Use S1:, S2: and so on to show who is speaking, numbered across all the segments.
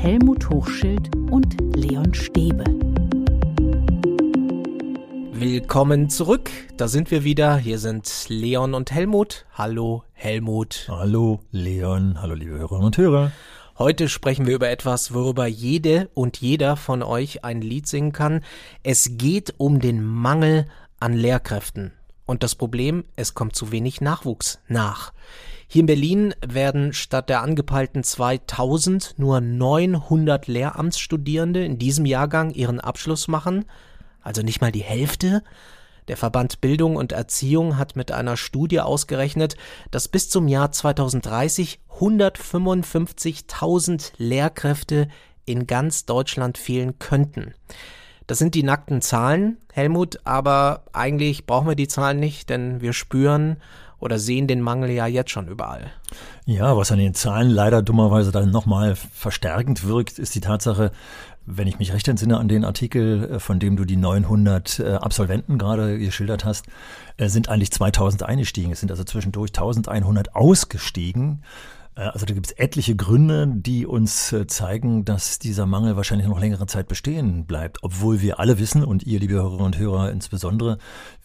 S1: Helmut Hochschild und Leon Stäbe.
S2: Willkommen zurück. Da sind wir wieder. Hier sind Leon und Helmut. Hallo Helmut.
S3: Hallo Leon. Hallo liebe Hörerinnen und Hörer.
S2: Heute sprechen wir über etwas, worüber jede und jeder von euch ein Lied singen kann. Es geht um den Mangel an Lehrkräften. Und das Problem, es kommt zu wenig Nachwuchs nach. Hier in Berlin werden statt der angepeilten 2000 nur 900 Lehramtsstudierende in diesem Jahrgang ihren Abschluss machen, also nicht mal die Hälfte. Der Verband Bildung und Erziehung hat mit einer Studie ausgerechnet, dass bis zum Jahr 2030 155.000 Lehrkräfte in ganz Deutschland fehlen könnten. Das sind die nackten Zahlen, Helmut, aber eigentlich brauchen wir die Zahlen nicht, denn wir spüren, oder sehen den Mangel ja jetzt schon überall.
S3: Ja, was an den Zahlen leider dummerweise dann nochmal verstärkend wirkt, ist die Tatsache, wenn ich mich recht entsinne an den Artikel, äh, von dem du die 900 äh, Absolventen gerade geschildert hast, äh, sind eigentlich 2000 eingestiegen. Es sind also zwischendurch 1100 ausgestiegen. Also da gibt es etliche Gründe, die uns zeigen, dass dieser Mangel wahrscheinlich noch längere Zeit bestehen bleibt, obwohl wir alle wissen und ihr, liebe Hörerinnen und Hörer insbesondere,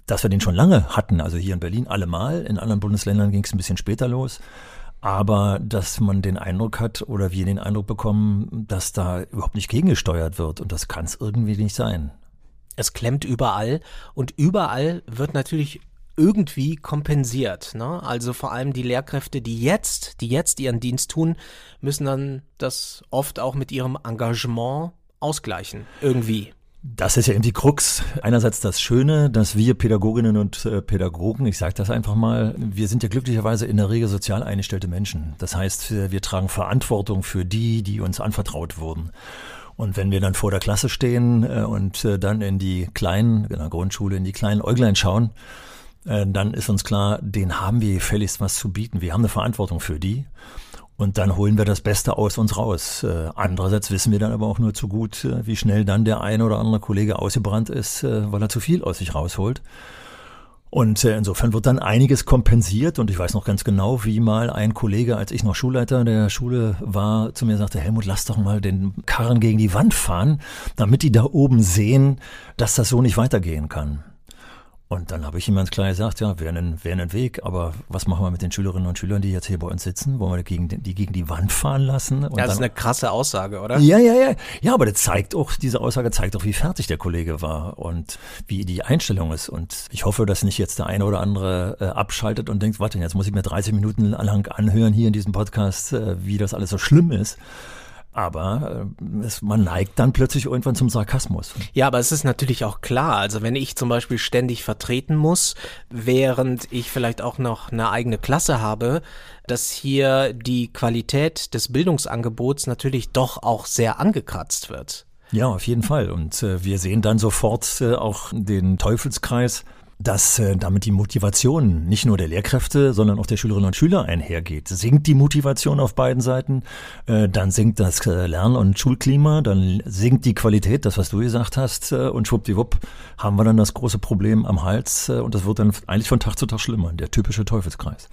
S3: dass wir den schon lange hatten. Also hier in Berlin allemal, in anderen Bundesländern ging es ein bisschen später los. Aber dass man den Eindruck hat oder wir den Eindruck bekommen, dass da überhaupt nicht gegengesteuert wird und das kann es irgendwie nicht sein.
S2: Es klemmt überall und überall wird natürlich irgendwie kompensiert. Ne? Also vor allem die Lehrkräfte, die jetzt, die jetzt ihren Dienst tun, müssen dann das oft auch mit ihrem Engagement ausgleichen. Irgendwie.
S3: Das ist ja eben die Krux. Einerseits das Schöne, dass wir Pädagoginnen und äh, Pädagogen, ich sage das einfach mal, wir sind ja glücklicherweise in der Regel sozial eingestellte Menschen. Das heißt, wir tragen Verantwortung für die, die uns anvertraut wurden. Und wenn wir dann vor der Klasse stehen äh, und äh, dann in die kleinen, in der Grundschule, in die kleinen Äuglein schauen, dann ist uns klar, denen haben wir gefälligst was zu bieten. Wir haben eine Verantwortung für die. Und dann holen wir das Beste aus uns raus. Äh, andererseits wissen wir dann aber auch nur zu gut, äh, wie schnell dann der eine oder andere Kollege ausgebrannt ist, äh, weil er zu viel aus sich rausholt. Und insofern wird dann einiges kompensiert. Und ich weiß noch ganz genau, wie mal ein Kollege, als ich noch Schulleiter der Schule war, zu mir sagte, Helmut, lass doch mal den Karren gegen die Wand fahren, damit die da oben sehen, dass das so nicht weitergehen kann. Und dann habe ich ihm ganz klar gesagt, ja, wäre ein, wär ein Weg, aber was machen wir mit den Schülerinnen und Schülern, die jetzt hier bei uns sitzen? Wollen wir die gegen, die gegen die Wand fahren lassen?
S2: Und das ist eine krasse Aussage, oder?
S3: Ja, ja, ja. Ja, aber das zeigt auch, diese Aussage zeigt auch, wie fertig der Kollege war und wie die Einstellung ist. Und ich hoffe, dass nicht jetzt der eine oder andere äh, abschaltet und denkt, warte, jetzt muss ich mir 30 Minuten lang anhören hier in diesem Podcast, äh, wie das alles so schlimm ist. Aber äh, es, man neigt dann plötzlich irgendwann zum Sarkasmus.
S2: Ja, aber es ist natürlich auch klar. Also wenn ich zum Beispiel ständig vertreten muss, während ich vielleicht auch noch eine eigene Klasse habe, dass hier die Qualität des Bildungsangebots natürlich doch auch sehr angekratzt wird.
S3: Ja, auf jeden Fall. Und äh, wir sehen dann sofort äh, auch den Teufelskreis dass äh, damit die Motivation nicht nur der Lehrkräfte, sondern auch der Schülerinnen und Schüler einhergeht. Sinkt die Motivation auf beiden Seiten, äh, dann sinkt das äh, Lern- und Schulklima, dann sinkt die Qualität, das was du gesagt hast, äh, und schwuppdiwupp haben wir dann das große Problem am Hals äh, und das wird dann eigentlich von Tag zu Tag schlimmer, der typische Teufelskreis.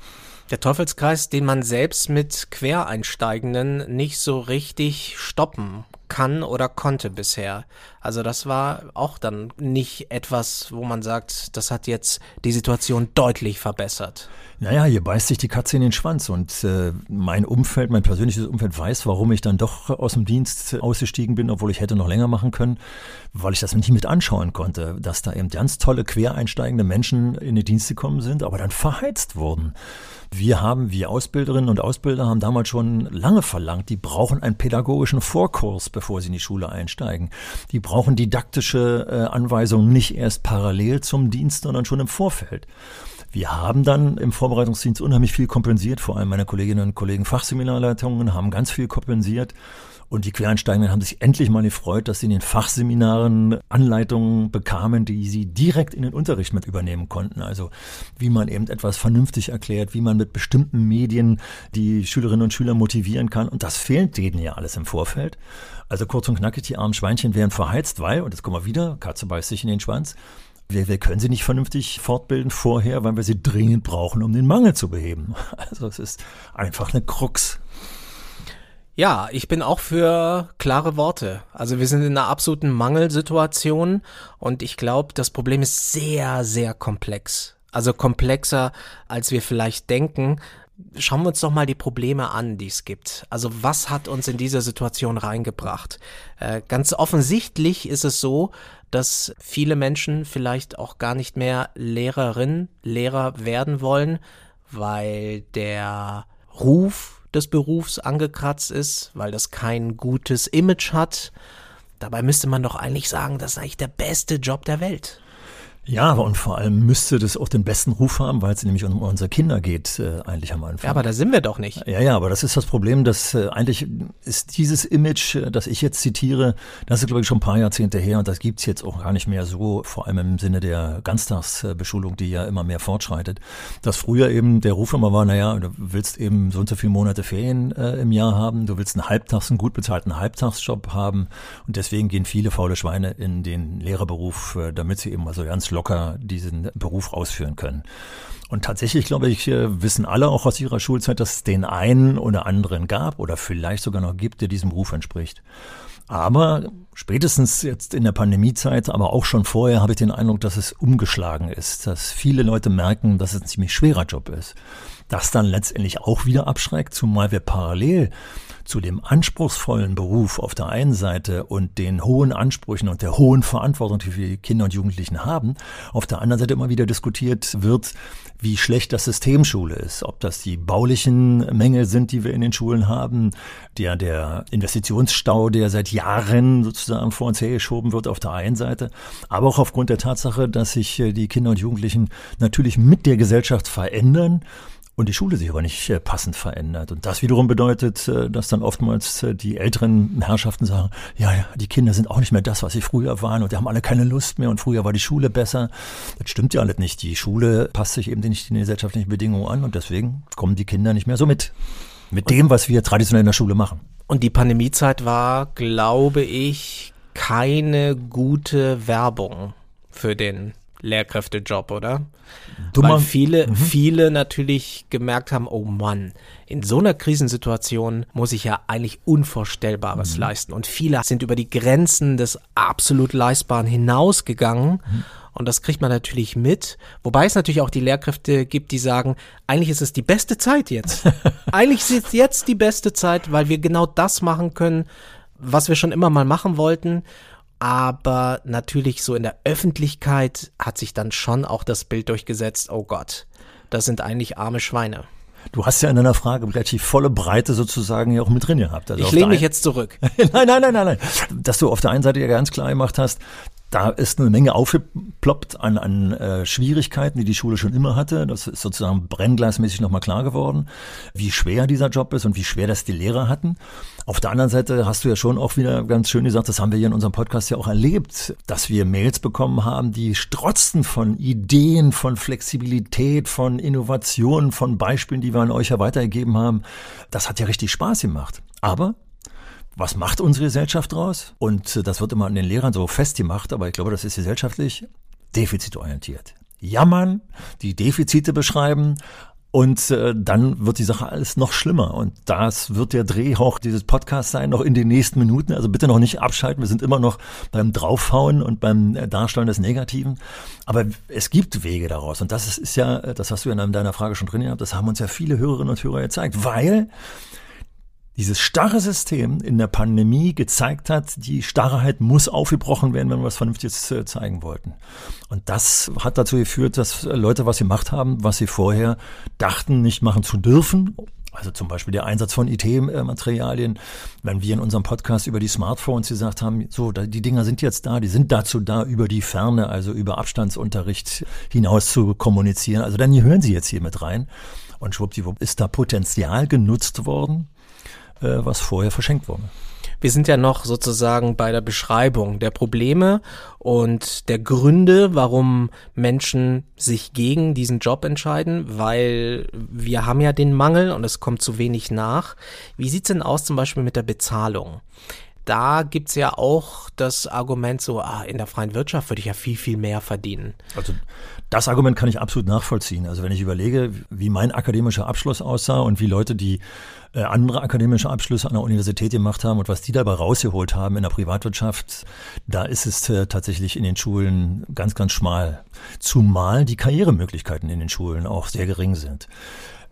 S2: Der Teufelskreis, den man selbst mit Quereinsteigenden nicht so richtig stoppen kann oder konnte bisher. Also das war auch dann nicht etwas, wo man sagt, das hat jetzt die Situation deutlich verbessert.
S3: Naja, hier beißt sich die Katze in den Schwanz und äh, mein Umfeld, mein persönliches Umfeld weiß, warum ich dann doch aus dem Dienst ausgestiegen bin, obwohl ich hätte noch länger machen können, weil ich das nicht mit anschauen konnte, dass da eben ganz tolle quereinsteigende Menschen in die Dienste gekommen sind, aber dann verheizt wurden. Wir haben, wir Ausbilderinnen und Ausbilder haben damals schon lange verlangt, die brauchen einen pädagogischen Vorkurs, bevor sie in die Schule einsteigen. Die brauchen didaktische äh, Anweisungen nicht erst parallel zum Dienst, sondern schon im Vorfeld. Wir haben dann im Vorbereitungsdienst unheimlich viel kompensiert, vor allem meine Kolleginnen und Kollegen Fachseminarleitungen haben ganz viel kompensiert. Und die Quereinsteigenden haben sich endlich mal gefreut, dass sie in den Fachseminaren Anleitungen bekamen, die sie direkt in den Unterricht mit übernehmen konnten. Also wie man eben etwas vernünftig erklärt, wie man mit bestimmten Medien die Schülerinnen und Schüler motivieren kann. Und das fehlt denen ja alles im Vorfeld. Also kurz und knackig, die armen Schweinchen werden verheizt, weil, und jetzt kommen wir wieder, Katze beißt sich in den Schwanz, wir, wir können sie nicht vernünftig fortbilden vorher, weil wir sie dringend brauchen, um den Mangel zu beheben. Also es ist einfach eine Krux.
S2: Ja, ich bin auch für klare Worte. Also wir sind in einer absoluten Mangelsituation und ich glaube, das Problem ist sehr, sehr komplex. Also komplexer, als wir vielleicht denken. Schauen wir uns doch mal die Probleme an, die es gibt. Also was hat uns in diese Situation reingebracht? Äh, ganz offensichtlich ist es so, dass viele Menschen vielleicht auch gar nicht mehr Lehrerin, Lehrer werden wollen, weil der Ruf des Berufs angekratzt ist, weil das kein gutes Image hat. Dabei müsste man doch eigentlich sagen, das ist eigentlich der beste Job der Welt.
S3: Ja, und vor allem müsste das auch den besten Ruf haben, weil es nämlich um unsere Kinder geht, äh, eigentlich am Anfang.
S2: Ja, aber da sind wir doch nicht.
S3: Ja, ja, aber das ist das Problem, dass äh, eigentlich ist dieses Image, äh, das ich jetzt zitiere, das ist, glaube ich, schon ein paar Jahrzehnte her und das gibt's jetzt auch gar nicht mehr so, vor allem im Sinne der Ganztagsbeschulung, die ja immer mehr fortschreitet. Dass früher eben der Ruf immer war, naja, du willst eben so und so viele Monate Ferien äh, im Jahr haben, du willst einen Halbtags, einen gut bezahlten Halbtagsjob haben und deswegen gehen viele faule Schweine in den Lehrerberuf, äh, damit sie eben also ganz locker diesen Beruf ausführen können. Und tatsächlich, glaube ich, äh, wissen alle auch aus ihrer Schulzeit, dass es den einen oder anderen gab oder vielleicht sogar noch gibt, der diesem Ruf entspricht. Aber spätestens jetzt in der Pandemiezeit, aber auch schon vorher, habe ich den Eindruck, dass es umgeschlagen ist, dass viele Leute merken, dass es ein ziemlich schwerer Job ist. Das dann letztendlich auch wieder abschreckt, zumal wir parallel zu dem anspruchsvollen Beruf auf der einen Seite und den hohen Ansprüchen und der hohen Verantwortung, die wir Kinder und Jugendlichen haben, auf der anderen Seite immer wieder diskutiert wird, wie schlecht das System Schule ist. Ob das die baulichen Mängel sind, die wir in den Schulen haben, der, der Investitionsstau, der seit Jahren sozusagen vor uns hergeschoben wird auf der einen Seite, aber auch aufgrund der Tatsache, dass sich äh, die Kinder und Jugendlichen natürlich mit der Gesellschaft verändern und die Schule sich aber nicht äh, passend verändert. Und das wiederum bedeutet, äh, dass dann oftmals äh, die älteren Herrschaften sagen, ja, ja, die Kinder sind auch nicht mehr das, was sie früher waren und die haben alle keine Lust mehr und früher war die Schule besser. Das stimmt ja alles nicht. Die Schule passt sich eben nicht den gesellschaftlichen Bedingungen an und deswegen kommen die Kinder nicht mehr so mit. Mit dem, was wir traditionell in der Schule machen.
S2: Und die Pandemiezeit war, glaube ich, keine gute Werbung für den Lehrkräftejob, oder? Dummer. Weil viele, mhm. viele natürlich gemerkt haben, oh Mann, in so einer Krisensituation muss ich ja eigentlich Unvorstellbares mhm. leisten. Und viele sind über die Grenzen des absolut Leistbaren hinausgegangen. Mhm. Und das kriegt man natürlich mit. Wobei es natürlich auch die Lehrkräfte gibt, die sagen, eigentlich ist es die beste Zeit jetzt. eigentlich ist es jetzt die beste Zeit, weil wir genau das machen können, was wir schon immer mal machen wollten aber natürlich so in der Öffentlichkeit hat sich dann schon auch das Bild durchgesetzt, oh Gott, das sind eigentlich arme Schweine.
S3: Du hast ja in deiner Frage relativ volle Breite sozusagen ja auch mit drin gehabt.
S2: Also ich lehne mich jetzt zurück.
S3: nein, nein, nein, nein, nein. Dass du auf der einen Seite ja ganz klar gemacht hast, da ist eine Menge aufgeploppt an, an äh, Schwierigkeiten, die die Schule schon immer hatte. Das ist sozusagen brennglasmäßig nochmal klar geworden, wie schwer dieser Job ist und wie schwer das die Lehrer hatten. Auf der anderen Seite hast du ja schon auch wieder ganz schön gesagt, das haben wir hier in unserem Podcast ja auch erlebt, dass wir Mails bekommen haben, die strotzten von Ideen, von Flexibilität, von Innovationen, von Beispielen, die wir an euch ja weitergegeben haben. Das hat ja richtig Spaß gemacht. Aber was macht unsere Gesellschaft draus? Und äh, das wird immer an den Lehrern so festgemacht, aber ich glaube, das ist gesellschaftlich defizitorientiert. Jammern, die Defizite beschreiben und äh, dann wird die Sache alles noch schlimmer. Und das wird der Drehhauch dieses Podcasts sein, noch in den nächsten Minuten. Also bitte noch nicht abschalten. Wir sind immer noch beim Draufhauen und beim äh, Darstellen des Negativen. Aber es gibt Wege daraus. Und das ist, ist ja, das hast du ja in deiner Frage schon drin gehabt, das haben uns ja viele Hörerinnen und Hörer gezeigt. Weil dieses starre System in der Pandemie gezeigt hat, die Starrheit muss aufgebrochen werden, wenn wir was Vernünftiges äh, zeigen wollten. Und das hat dazu geführt, dass Leute was gemacht haben, was sie vorher dachten, nicht machen zu dürfen. Also zum Beispiel der Einsatz von IT-Materialien, wenn wir in unserem Podcast über die Smartphones gesagt haben, so, die Dinger sind jetzt da, die sind dazu da, über die Ferne, also über Abstandsunterricht hinaus zu kommunizieren. Also dann hören Sie jetzt hier mit rein. Und schwuppdiwupp ist da Potenzial genutzt worden äh, was vorher verschenkt wurde.
S2: Wir sind ja noch sozusagen bei der Beschreibung der Probleme und der Gründe, warum Menschen sich gegen diesen Job entscheiden, weil wir haben ja den Mangel und es kommt zu wenig nach. Wie sieht's denn aus zum Beispiel mit der Bezahlung? da gibt's ja auch das Argument so, ah, in der freien Wirtschaft würde ich ja viel, viel mehr verdienen.
S3: Also das Argument kann ich absolut nachvollziehen. Also wenn ich überlege, wie mein akademischer Abschluss aussah und wie Leute, die äh, andere akademische Abschlüsse an der Universität gemacht haben und was die dabei rausgeholt haben in der Privatwirtschaft, da ist es äh, tatsächlich in den Schulen ganz, ganz schmal. Zumal die Karrieremöglichkeiten in den Schulen auch sehr gering sind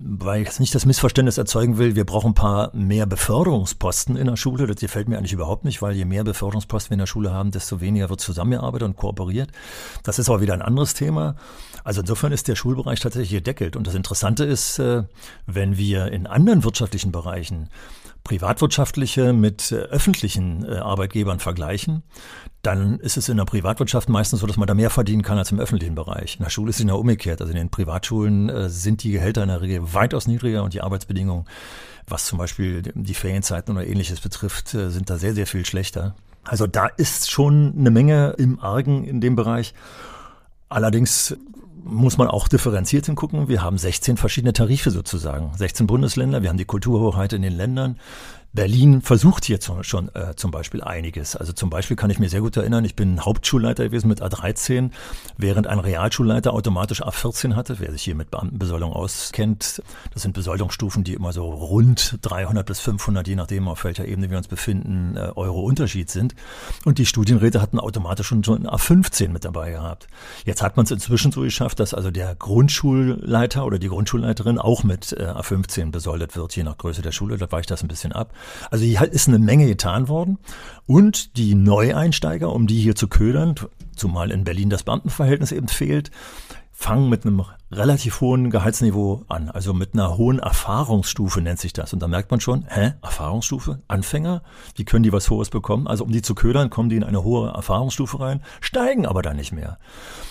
S3: weil ich jetzt nicht das Missverständnis erzeugen will, wir brauchen ein paar mehr Beförderungsposten in der Schule. Das gefällt mir eigentlich überhaupt nicht, weil je mehr Beförderungsposten wir in der Schule haben, desto weniger wird zusammengearbeitet und kooperiert. Das ist aber wieder ein anderes Thema. Also insofern ist der Schulbereich tatsächlich gedeckelt. Und das Interessante ist, äh, wenn wir in anderen wirtschaftlichen Bereichen privatwirtschaftliche mit äh, öffentlichen äh, Arbeitgebern vergleichen, dann ist es in der Privatwirtschaft meistens so, dass man da mehr verdienen kann als im öffentlichen Bereich. In der Schule ist es ja umgekehrt. Also in den Privatschulen äh, sind die Gehälter in der Regel weitaus niedriger und die Arbeitsbedingungen, was zum Beispiel die Ferienzeiten oder ähnliches betrifft, sind da sehr, sehr viel schlechter. Also da ist schon eine Menge im Argen in dem Bereich. Allerdings muss man auch differenziert hingucken. Wir haben 16 verschiedene Tarife sozusagen. 16 Bundesländer, wir haben die Kulturhoheit in den Ländern. Berlin versucht hier zum, schon äh, zum Beispiel einiges. Also zum Beispiel kann ich mir sehr gut erinnern, ich bin Hauptschulleiter gewesen mit A13, während ein Realschulleiter automatisch A14 hatte. Wer sich hier mit Beamtenbesoldung auskennt, das sind Besoldungsstufen, die immer so rund 300 bis 500, je nachdem auf welcher Ebene wir uns befinden, äh, Euro Unterschied sind. Und die Studienräte hatten automatisch schon, schon A15 mit dabei gehabt. Jetzt hat man es inzwischen so geschafft, dass also der Grundschulleiter oder die Grundschulleiterin auch mit äh, A15 besoldet wird, je nach Größe der Schule. Da weicht das ein bisschen ab. Also hier ist eine Menge getan worden. Und die Neueinsteiger, um die hier zu ködern, zumal in Berlin das Beamtenverhältnis eben fehlt, fangen mit einem relativ hohen Gehaltsniveau an, also mit einer hohen Erfahrungsstufe nennt sich das. Und da merkt man schon, hä, Erfahrungsstufe? Anfänger? Wie können die was Hohes bekommen? Also um die zu ködern, kommen die in eine hohe Erfahrungsstufe rein, steigen aber dann nicht mehr.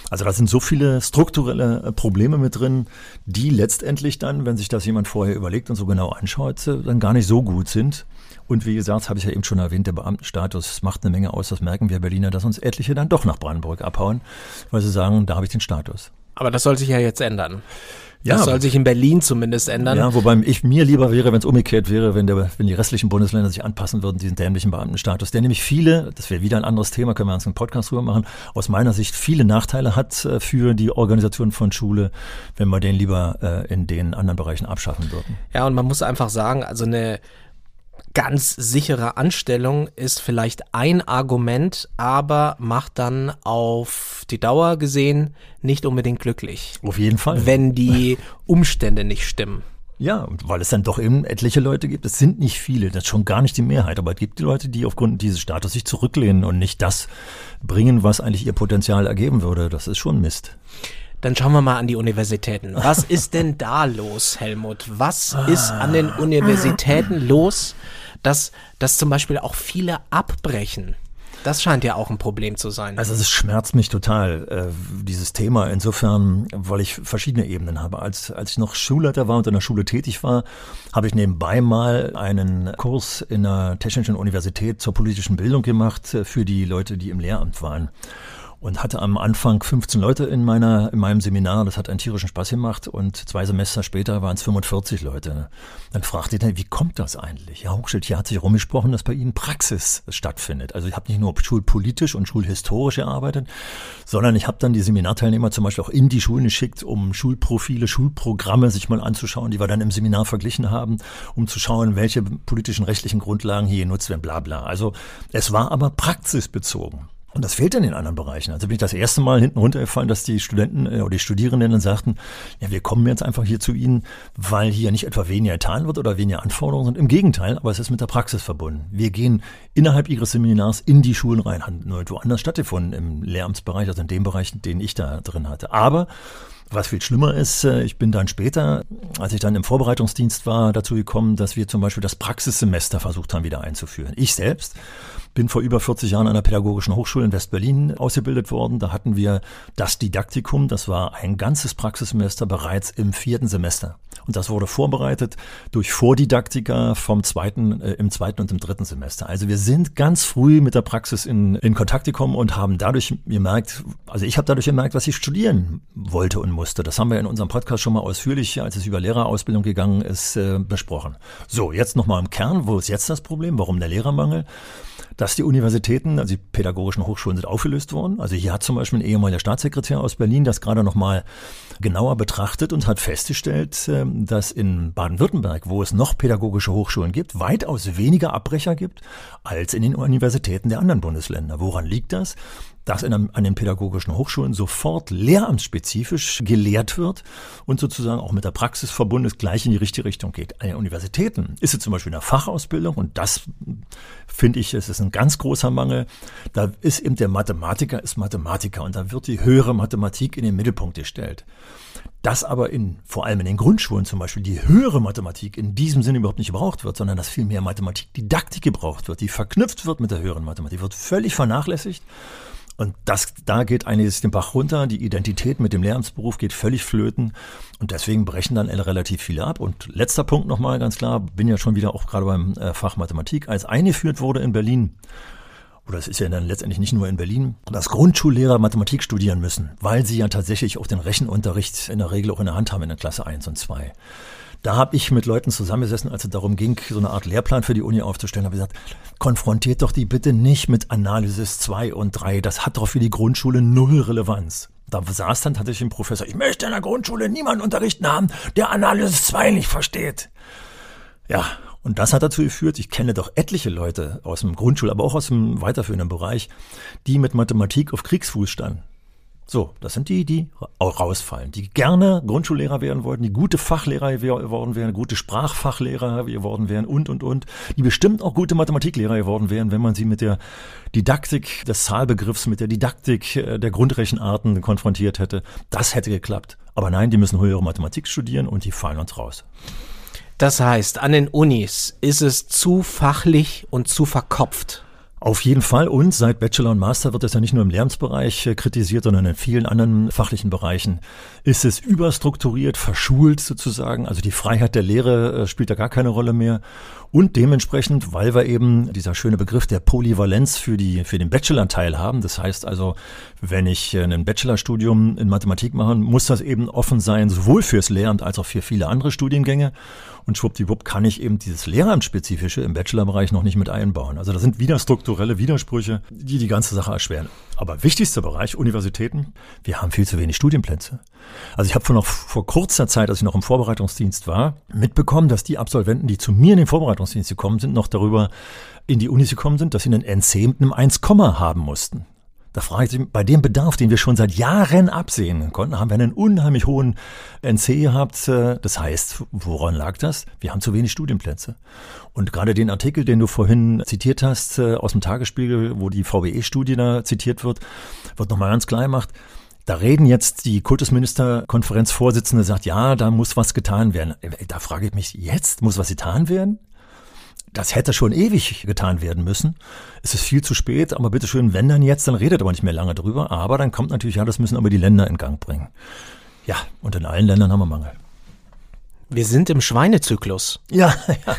S3: Also da sind so viele strukturelle äh, Probleme mit drin, die letztendlich dann, wenn sich das jemand vorher überlegt und so genau anschaut, äh, dann gar nicht so gut sind. Und wie gesagt, habe ich ja eben schon erwähnt, der Beamtenstatus macht eine Menge aus. Das merken wir Berliner, dass uns etliche dann doch nach Brandenburg abhauen, weil sie sagen, da habe ich den Status.
S2: Aber das soll sich ja jetzt ändern. Das ja, soll sich in Berlin zumindest ändern.
S3: Ja, wobei ich mir lieber wäre, wenn es umgekehrt wäre, wenn, der, wenn die restlichen Bundesländer sich anpassen würden, diesen dämlichen Beamtenstatus, der nämlich viele, das wäre wieder ein anderes Thema, können wir uns einen Podcast drüber machen, aus meiner Sicht viele Nachteile hat äh, für die Organisation von Schule, wenn wir den lieber äh, in den anderen Bereichen abschaffen würden.
S2: Ja, und man muss einfach sagen, also eine ganz sichere Anstellung ist vielleicht ein Argument, aber macht dann auf die Dauer gesehen nicht unbedingt glücklich.
S3: Auf jeden Fall.
S2: Wenn die Umstände nicht stimmen.
S3: Ja, weil es dann doch eben etliche Leute gibt. Es sind nicht viele, das ist schon gar nicht die Mehrheit, aber es gibt die Leute, die aufgrund dieses Status sich zurücklehnen und nicht das bringen, was eigentlich ihr Potenzial ergeben würde. Das ist schon Mist.
S2: Dann schauen wir mal an die Universitäten. Was ist denn da los, Helmut? Was ist an den Universitäten los, dass, dass zum Beispiel auch viele abbrechen? Das scheint ja auch ein Problem zu sein.
S3: Also es schmerzt mich total, äh, dieses Thema. Insofern, weil ich verschiedene Ebenen habe. Als, als ich noch Schulleiter war und in der Schule tätig war, habe ich nebenbei mal einen Kurs in der Technischen Universität zur politischen Bildung gemacht äh, für die Leute, die im Lehramt waren und hatte am Anfang 15 Leute in meiner in meinem Seminar. Das hat einen tierischen Spaß gemacht und zwei Semester später waren es 45 Leute. Dann fragte ich, wie kommt das eigentlich? Ja, Hochschild, hier hat sich rumgesprochen, dass bei Ihnen Praxis stattfindet. Also ich habe nicht nur schulpolitisch und schulhistorisch gearbeitet, sondern ich habe dann die Seminarteilnehmer zum Beispiel auch in die Schulen geschickt, um Schulprofile, Schulprogramme sich mal anzuschauen, die wir dann im Seminar verglichen haben, um zu schauen, welche politischen rechtlichen Grundlagen hier genutzt werden, bla bla. Also es war aber praxisbezogen. Und das fehlt in den anderen Bereichen. Also bin ich das erste Mal hinten runtergefallen, dass die Studenten äh, oder die Studierenden dann sagten, ja, wir kommen jetzt einfach hier zu Ihnen, weil hier nicht etwa weniger getan wird oder weniger Anforderungen sind. Im Gegenteil, aber es ist mit der Praxis verbunden. Wir gehen innerhalb Ihres Seminars in die Schulen rein, hat nur woanders stattgefunden im Lehramtsbereich, also in dem Bereich, den ich da drin hatte. Aber was viel schlimmer ist, äh, ich bin dann später, als ich dann im Vorbereitungsdienst war, dazu gekommen, dass wir zum Beispiel das Praxissemester versucht haben, wieder einzuführen. Ich selbst bin vor über 40 Jahren an der Pädagogischen Hochschule in West-Berlin ausgebildet worden. Da hatten wir das Didaktikum, das war ein ganzes Praxissemester bereits im vierten Semester. Und das wurde vorbereitet durch Vordidaktiker vom zweiten, äh, im zweiten und im dritten Semester. Also wir sind ganz früh mit der Praxis in, in Kontakt gekommen und haben dadurch gemerkt, also ich habe dadurch gemerkt, was ich studieren wollte und musste. Das haben wir in unserem Podcast schon mal ausführlich, als es über Lehrerausbildung gegangen ist, äh, besprochen. So, jetzt nochmal im Kern, wo ist jetzt das Problem? Warum der Lehrermangel? Dass die Universitäten, also die pädagogischen Hochschulen sind aufgelöst worden. Also hier hat zum Beispiel ein ehemaliger Staatssekretär aus Berlin das gerade nochmal genauer betrachtet und hat festgestellt, ähm, dass in Baden-Württemberg, wo es noch pädagogische Hochschulen gibt, weitaus weniger Abbrecher gibt als in den Universitäten der anderen Bundesländer. Woran liegt das? dass in einem, an den pädagogischen Hochschulen sofort lehramtsspezifisch gelehrt wird und sozusagen auch mit der Praxis verbunden ist, gleich in die richtige Richtung geht. An den Universitäten ist es zum Beispiel in der Fachausbildung und das finde ich, es ist ein ganz großer Mangel. Da ist eben der Mathematiker ist Mathematiker und da wird die höhere Mathematik in den Mittelpunkt gestellt. Dass aber in, vor allem in den Grundschulen zum Beispiel, die höhere Mathematik in diesem Sinne überhaupt nicht gebraucht wird, sondern dass viel mehr Mathematikdidaktik gebraucht wird, die verknüpft wird mit der höheren Mathematik, wird völlig vernachlässigt. Und das, da geht einiges den Bach runter. Die Identität mit dem Lehramtsberuf geht völlig flöten. Und deswegen brechen dann relativ viele ab. Und letzter Punkt nochmal ganz klar, bin ja schon wieder auch gerade beim äh, Fach Mathematik, als eingeführt wurde in Berlin, oder es ist ja dann letztendlich nicht nur in Berlin, dass Grundschullehrer Mathematik studieren müssen, weil sie ja tatsächlich auch den Rechenunterricht in der Regel auch in der Hand haben in der Klasse 1 und 2. Da habe ich mit Leuten zusammengesessen, als es darum ging, so eine Art Lehrplan für die Uni aufzustellen, habe gesagt, konfrontiert doch die bitte nicht mit Analysis 2 und 3. Das hat doch für die Grundschule null Relevanz. Da saß dann tatsächlich ein Professor, ich möchte in der Grundschule niemanden unterrichten haben, der Analysis 2 nicht versteht. Ja, und das hat dazu geführt, ich kenne doch etliche Leute aus dem Grundschul-, aber auch aus dem weiterführenden Bereich, die mit Mathematik auf Kriegsfuß standen. So, das sind die, die rausfallen, die gerne Grundschullehrer werden wollten, die gute Fachlehrer geworden wären, gute Sprachfachlehrer geworden wären und, und, und, die bestimmt auch gute Mathematiklehrer geworden wären, wenn man sie mit der Didaktik des Zahlbegriffs, mit der Didaktik äh, der Grundrechenarten konfrontiert hätte. Das hätte geklappt. Aber nein, die müssen höhere Mathematik studieren und die fallen uns raus.
S2: Das heißt, an den Unis ist es zu fachlich und zu verkopft.
S3: Auf jeden Fall. Und seit Bachelor und Master wird es ja nicht nur im Lernensbereich äh, kritisiert, sondern in vielen anderen fachlichen Bereichen ist es überstrukturiert, verschult sozusagen. Also die Freiheit der Lehre äh, spielt da gar keine Rolle mehr. Und dementsprechend, weil wir eben dieser schöne Begriff der Polyvalenz für die, für den Bachelor-Teil haben. Das heißt also, wenn ich äh, ein Bachelorstudium in Mathematik mache, muss das eben offen sein, sowohl fürs Lehramt als auch für viele andere Studiengänge. Und schwuppdiwupp kann ich eben dieses Lehramtsspezifische im Bachelorbereich noch nicht mit einbauen. Also da sind wieder strukturelle Widersprüche, die die ganze Sache erschweren. Aber wichtigster Bereich, Universitäten, wir haben viel zu wenig Studienplätze. Also ich habe vor noch vor kurzer Zeit, als ich noch im Vorbereitungsdienst war, mitbekommen, dass die Absolventen, die zu mir in den Vorbereitungsdienst gekommen sind, noch darüber in die Unis gekommen sind, dass sie einen NC mit einem 1, haben mussten. Da frage ich mich, bei dem Bedarf, den wir schon seit Jahren absehen konnten, haben wir einen unheimlich hohen NC gehabt. Das heißt, woran lag das? Wir haben zu wenig Studienplätze. Und gerade den Artikel, den du vorhin zitiert hast äh, aus dem Tagesspiegel, wo die VWE-Studie da zitiert wird, wird nochmal ganz klar gemacht, da reden jetzt die Kultusministerkonferenzvorsitzende sagt, ja, da muss was getan werden. Da frage ich mich, jetzt muss was getan werden? Das hätte schon ewig getan werden müssen. Es ist viel zu spät, aber bitteschön, wenn dann jetzt, dann redet aber nicht mehr lange drüber. Aber dann kommt natürlich, ja, das müssen aber die Länder in Gang bringen. Ja, und in allen Ländern haben wir Mangel.
S2: Wir sind im Schweinezyklus.
S3: Ja, ja.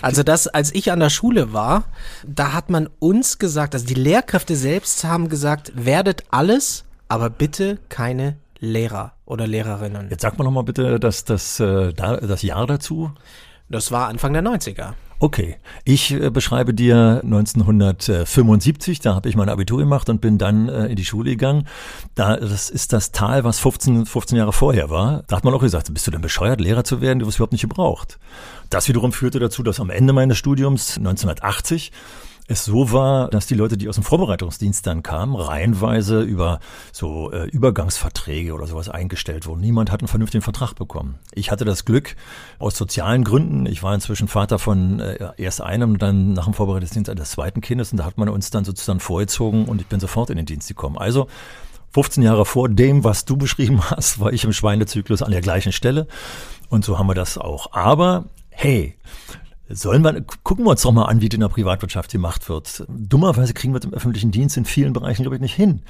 S2: Also das, als ich an der Schule war, da hat man uns gesagt, also die Lehrkräfte selbst haben gesagt, werdet alles, aber bitte keine Lehrer oder Lehrerinnen.
S3: Jetzt sag mal nochmal bitte das, das, äh, das Jahr dazu.
S2: Das war Anfang der 90er.
S3: Okay, ich äh, beschreibe dir 1975, da habe ich mein Abitur gemacht und bin dann äh, in die Schule gegangen. Da, das ist das Tal, was 15, 15 Jahre vorher war. Da hat man auch gesagt, bist du denn bescheuert, Lehrer zu werden? Du wirst überhaupt nicht gebraucht. Das wiederum führte dazu, dass am Ende meines Studiums 1980 es so war, dass die Leute, die aus dem Vorbereitungsdienst dann kamen, reihenweise über so äh, Übergangsverträge oder sowas eingestellt wurden. Niemand hat einen vernünftigen Vertrag bekommen. Ich hatte das Glück aus sozialen Gründen. Ich war inzwischen Vater von äh, erst einem dann nach dem Vorbereitungsdienst eines zweiten Kindes und da hat man uns dann sozusagen vorgezogen und ich bin sofort in den Dienst gekommen. Also 15 Jahre vor dem, was du beschrieben hast, war ich im Schweinezyklus an der gleichen Stelle. Und so haben wir das auch. Aber hey, Sollen wir, gucken wir uns doch mal an, wie das in der Privatwirtschaft gemacht wird. Dummerweise kriegen wir das im öffentlichen Dienst in vielen Bereichen, glaube ich, nicht hin.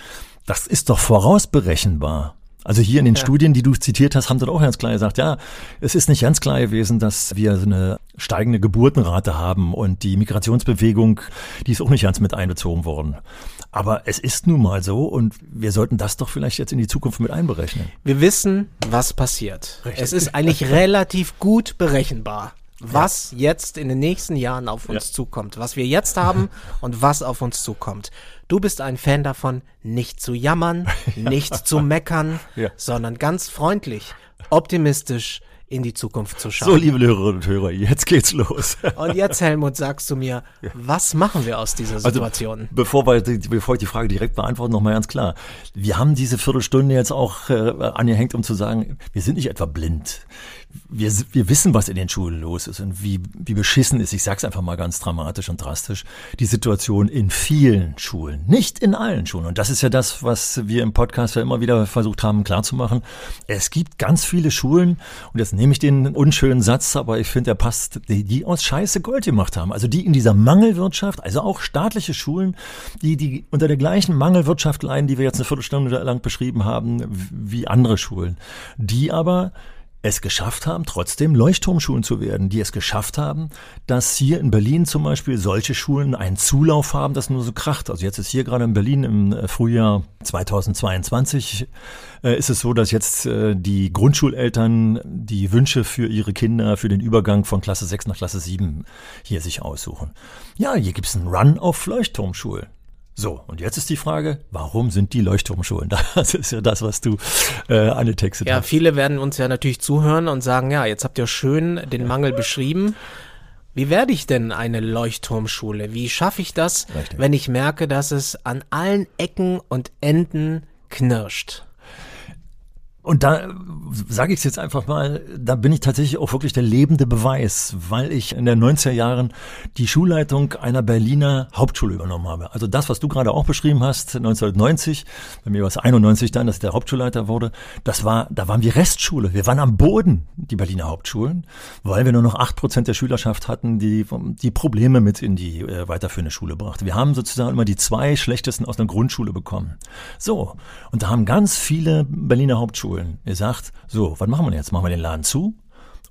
S3: Das ist doch vorausberechenbar. Also hier in den ja. Studien, die du zitiert hast, haben sie auch ganz klar gesagt, ja, es ist nicht ganz klar gewesen, dass wir so eine steigende Geburtenrate haben und die Migrationsbewegung, die ist auch nicht ganz mit einbezogen worden. Aber es ist nun mal so und wir sollten das doch vielleicht jetzt in die Zukunft mit einberechnen.
S2: Wir wissen, was passiert. Richtig. Es ist eigentlich relativ gut berechenbar. Was jetzt in den nächsten Jahren auf uns
S3: Ja.
S2: zukommt, was wir jetzt haben und was auf uns zukommt. Du bist ein Fan davon, nicht zu jammern, nicht zu meckern,
S3: Ja.
S2: sondern ganz freundlich, optimistisch in die Zukunft zu schauen.
S3: So, liebe Hörerinnen und Hörer, jetzt geht's los.
S2: Und jetzt, Helmut, sagst du mir, was machen wir aus dieser Situation?
S3: Also, bevor, wir, bevor ich die Frage direkt beantworte, nochmal ganz klar. Wir haben diese Viertelstunde jetzt auch äh, angehängt, um zu sagen, wir sind nicht etwa blind. Wir, wir wissen, was in den Schulen los ist und wie, wie beschissen ist, ich sag's einfach mal ganz dramatisch und drastisch, die Situation in vielen Schulen, nicht in allen Schulen. Und das ist ja das, was wir im Podcast ja immer wieder versucht haben klarzumachen. Es gibt ganz viele Schulen, und jetzt nehme ich den unschönen Satz, aber ich finde, der passt, die, die aus Scheiße Gold gemacht haben. Also die in dieser Mangelwirtschaft, also auch staatliche Schulen, die, die unter der gleichen Mangelwirtschaft leiden, die wir jetzt eine Viertelstunde lang beschrieben haben, wie andere Schulen. Die aber es geschafft haben, trotzdem Leuchtturmschulen zu werden, die es geschafft haben, dass hier in Berlin zum Beispiel solche Schulen einen Zulauf haben, das nur so kracht. Also jetzt ist hier gerade in Berlin im äh, Frühjahr 2022 äh, ist es so, dass jetzt äh, die Grundschuleltern die Wünsche für ihre Kinder für den Übergang von Klasse 6 nach Klasse 7 hier sich aussuchen. Ja, hier gibt's einen Run auf Leuchtturmschulen. So, und jetzt ist die Frage, warum sind die Leuchtturmschulen? Das ist ja das, was du äh, angetextet
S2: Ja,
S3: hast.
S2: viele werden uns ja natürlich zuhören und sagen, ja, jetzt habt ihr schön den Mangel beschrieben. Wie werde ich denn eine Leuchtturmschule? Wie schaffe ich das,
S3: Richtig.
S2: wenn ich merke, dass es an allen Ecken und Enden knirscht?
S3: Und da sage ich es jetzt einfach mal, da bin ich tatsächlich auch wirklich der lebende Beweis, weil ich in den 90er Jahren die Schulleitung einer Berliner Hauptschule übernommen habe. Also das, was du gerade auch beschrieben hast, 1990, bei mir war es 91 dann, dass ich der Hauptschulleiter wurde, das war, da waren wir Restschule. Wir waren am Boden, die Berliner Hauptschulen, weil wir nur noch acht Prozent der Schülerschaft hatten, die die Probleme mit in die äh, weiterführende Schule brachte. Wir haben sozusagen immer die zwei schlechtesten aus einer Grundschule bekommen. So, und da haben ganz viele Berliner Hauptschulen gesagt, so, was machen wir jetzt? Machen wir den Laden zu?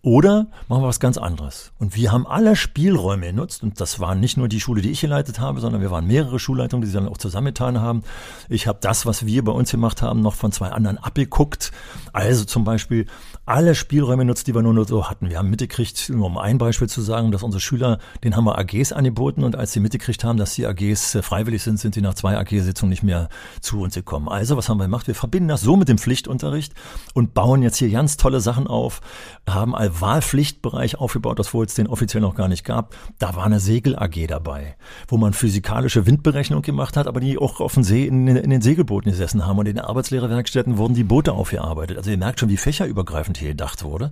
S3: Oder machen wir was ganz anderes. Und wir haben alle Spielräume genutzt. Und das waren nicht nur die Schule, die ich geleitet habe, sondern wir waren mehrere Schulleitungen, die sich dann auch zusammengetan haben. Ich habe das, was wir bei uns gemacht haben, noch von zwei anderen abgeguckt. Also zum Beispiel alle Spielräume genutzt, die wir nur so hatten. Wir haben mitgekriegt, nur um ein Beispiel zu sagen, dass unsere Schüler, den haben wir AGs angeboten. Und als sie mitgekriegt haben, dass die AGs äh, freiwillig sind, sind sie nach zwei AG-Sitzungen nicht mehr zu uns gekommen. Also was haben wir gemacht? Wir verbinden das so mit dem Pflichtunterricht und bauen jetzt hier ganz tolle Sachen auf, haben Wahlpflichtbereich aufgebaut, das wo es den offiziell noch gar nicht gab. Da war eine Segel-AG dabei, wo man physikalische Windberechnung gemacht hat, aber die auch auf dem See in, in den Segelbooten gesessen haben. Und in den Arbeitslehrerwerkstätten wurden die Boote aufgearbeitet. Also ihr merkt schon, wie fächerübergreifend hier gedacht wurde.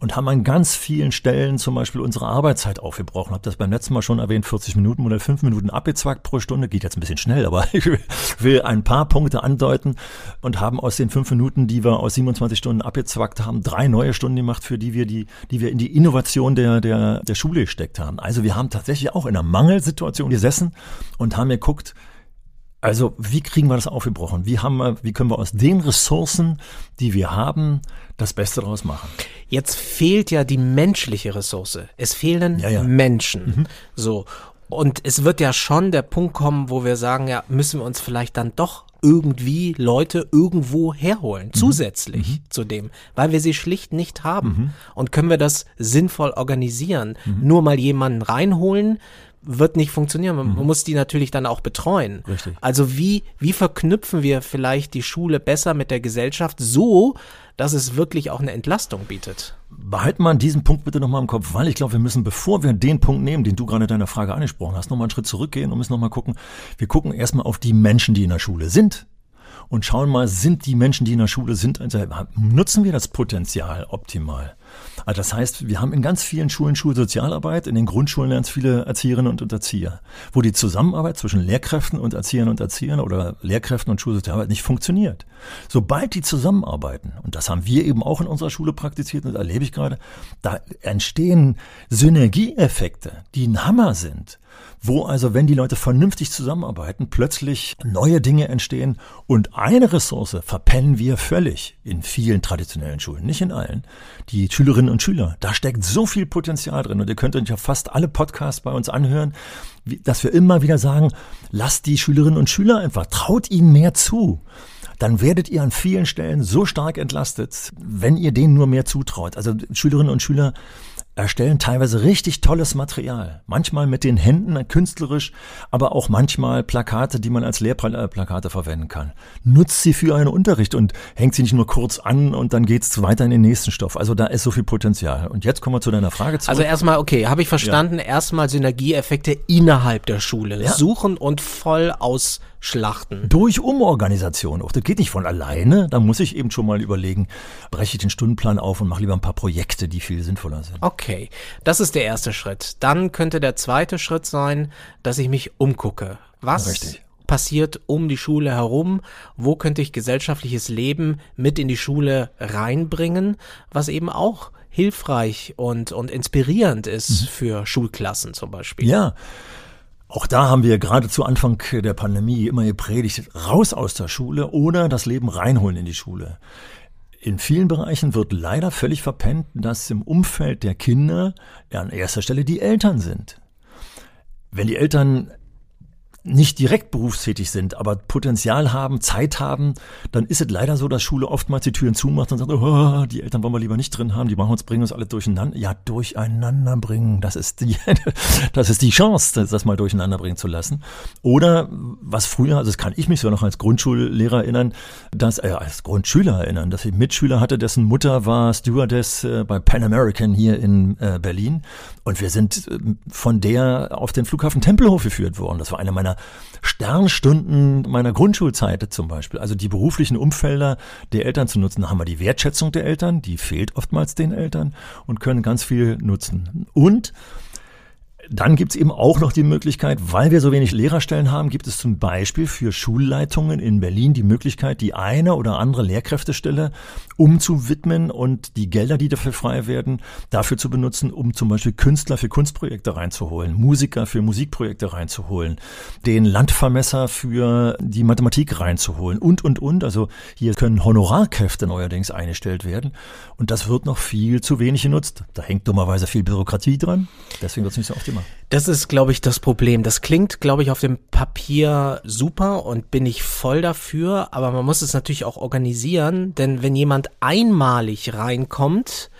S3: Und haben an ganz vielen Stellen zum Beispiel unsere Arbeitszeit aufgebrochen. Habe das beim letzten Mal schon erwähnt, 40 Minuten oder 5 Minuten abgezwackt pro Stunde. Geht jetzt ein bisschen schnell, aber ich will ein paar Punkte andeuten und haben aus den 5 Minuten, die wir aus 27 Stunden abgezwackt haben, drei neue Stunden gemacht, für die wir die, die wir in die Innovation der, der, der Schule gesteckt haben. Also wir haben tatsächlich auch in einer Mangelsituation gesessen und haben geguckt, also wie kriegen wir das aufgebrochen? Wie haben wir, wie können wir aus den Ressourcen, die wir haben, das Beste daraus machen?
S2: Jetzt fehlt ja die menschliche Ressource. Es fehlen
S3: Ja, ja.
S2: Menschen. So. Und es wird ja schon der Punkt kommen, wo wir sagen, ja, müssen wir uns vielleicht dann doch irgendwie Leute irgendwo herholen, zusätzlich zu dem, weil wir sie schlicht nicht haben. Und können wir das sinnvoll organisieren? Nur mal jemanden reinholen, wird nicht funktionieren. Man man muss die natürlich dann auch betreuen.
S3: Richtig.
S2: Also wie, wie verknüpfen wir vielleicht die Schule besser mit der Gesellschaft so, dass es wirklich auch eine Entlastung bietet?
S3: Behalten wir diesen Punkt bitte nochmal im Kopf, weil ich glaube, wir müssen, bevor wir den Punkt nehmen, den du gerade in deiner Frage angesprochen hast, nochmal einen Schritt zurückgehen und müssen nochmal gucken. Wir gucken erstmal auf die Menschen, die in der Schule sind und schauen mal, sind die Menschen, die in der Schule sind, also nutzen wir das Potenzial optimal? Also das heißt, wir haben in ganz vielen Schulen Schulsozialarbeit, in den Grundschulen es viele Erzieherinnen und Erzieher, wo die Zusammenarbeit zwischen Lehrkräften und Erziehern und Erziehern oder Lehrkräften und Schulsozialarbeit nicht funktioniert. Sobald die zusammenarbeiten, und das haben wir eben auch in unserer Schule praktiziert und erlebe ich gerade, da entstehen Synergieeffekte, die ein Hammer sind wo also, wenn die Leute vernünftig zusammenarbeiten, plötzlich neue Dinge entstehen und eine Ressource verpennen wir völlig in vielen traditionellen Schulen, nicht in allen, die Schülerinnen und Schüler. Da steckt so viel Potenzial drin und ihr könnt euch ja fast alle Podcasts bei uns anhören, dass wir immer wieder sagen, lasst die Schülerinnen und Schüler einfach, traut ihnen mehr zu dann werdet ihr an vielen Stellen so stark entlastet, wenn ihr denen nur mehr zutraut. Also Schülerinnen und Schüler erstellen teilweise richtig tolles Material. Manchmal mit den Händen künstlerisch, aber auch manchmal Plakate, die man als Lehrplakate verwenden kann. Nutzt sie für einen Unterricht und hängt sie nicht nur kurz an und dann geht's weiter in den nächsten Stoff. Also da ist so viel Potenzial. Und jetzt kommen wir zu deiner Frage zurück.
S2: Also erstmal, okay, habe ich verstanden, ja. erstmal Synergieeffekte innerhalb der Schule ja. suchen und voll ausschlachten.
S3: Durch Umorganisation. Auch das geht nicht von alleine. Da muss ich eben schon mal überlegen, breche ich den Stundenplan auf und mache lieber ein paar Projekte, die viel sinnvoller sind.
S2: Okay. Okay, das ist der erste Schritt. Dann könnte der zweite Schritt sein, dass ich mich umgucke. Was Richtig. passiert um die Schule herum? Wo könnte ich gesellschaftliches Leben mit in die Schule reinbringen, was eben auch hilfreich und, und inspirierend ist mhm. für Schulklassen zum Beispiel?
S3: Ja. Auch da haben wir gerade zu Anfang der Pandemie immer gepredigt, raus aus der Schule oder das Leben reinholen in die Schule. In vielen Bereichen wird leider völlig verpennt, dass im Umfeld der Kinder an erster Stelle die Eltern sind. Wenn die Eltern nicht direkt berufstätig sind, aber Potenzial haben, Zeit haben, dann ist es leider so, dass Schule oftmals die Türen zumacht und sagt, oh, die Eltern wollen wir lieber nicht drin haben, die machen uns, bringen uns alle durcheinander. Ja, durcheinander bringen, das ist die, das ist die Chance, das mal durcheinander bringen zu lassen. Oder was früher, also das kann ich mich sogar noch als Grundschullehrer erinnern, dass, äh, als Grundschüler erinnern, dass ich Mitschüler hatte, dessen Mutter war Stewardess äh, bei Pan American hier in äh, Berlin und wir sind äh, von der auf den Flughafen Tempelhof geführt worden. Das war eine meiner Sternstunden meiner Grundschulzeit zum Beispiel. Also die beruflichen Umfelder der Eltern zu nutzen. Da haben wir die Wertschätzung der Eltern, die fehlt oftmals den Eltern und können ganz viel nutzen. Und dann gibt es eben auch noch die Möglichkeit, weil wir so wenig Lehrerstellen haben, gibt es zum Beispiel für Schulleitungen in Berlin die Möglichkeit, die eine oder andere Lehrkräftestelle umzuwidmen und die Gelder, die dafür frei werden, dafür zu benutzen, um zum Beispiel Künstler für Kunstprojekte reinzuholen, Musiker für Musikprojekte reinzuholen, den Landvermesser für die Mathematik reinzuholen und, und, und. Also hier können Honorarkräfte neuerdings eingestellt werden und das wird noch viel zu wenig genutzt. Da hängt dummerweise viel Bürokratie dran, deswegen wird es nicht so oft gemacht.
S2: Das ist, glaube ich, das Problem. Das klingt, glaube ich, auf dem Papier super und bin ich voll dafür, aber man muss es natürlich auch organisieren, denn wenn jemand einmalig reinkommt,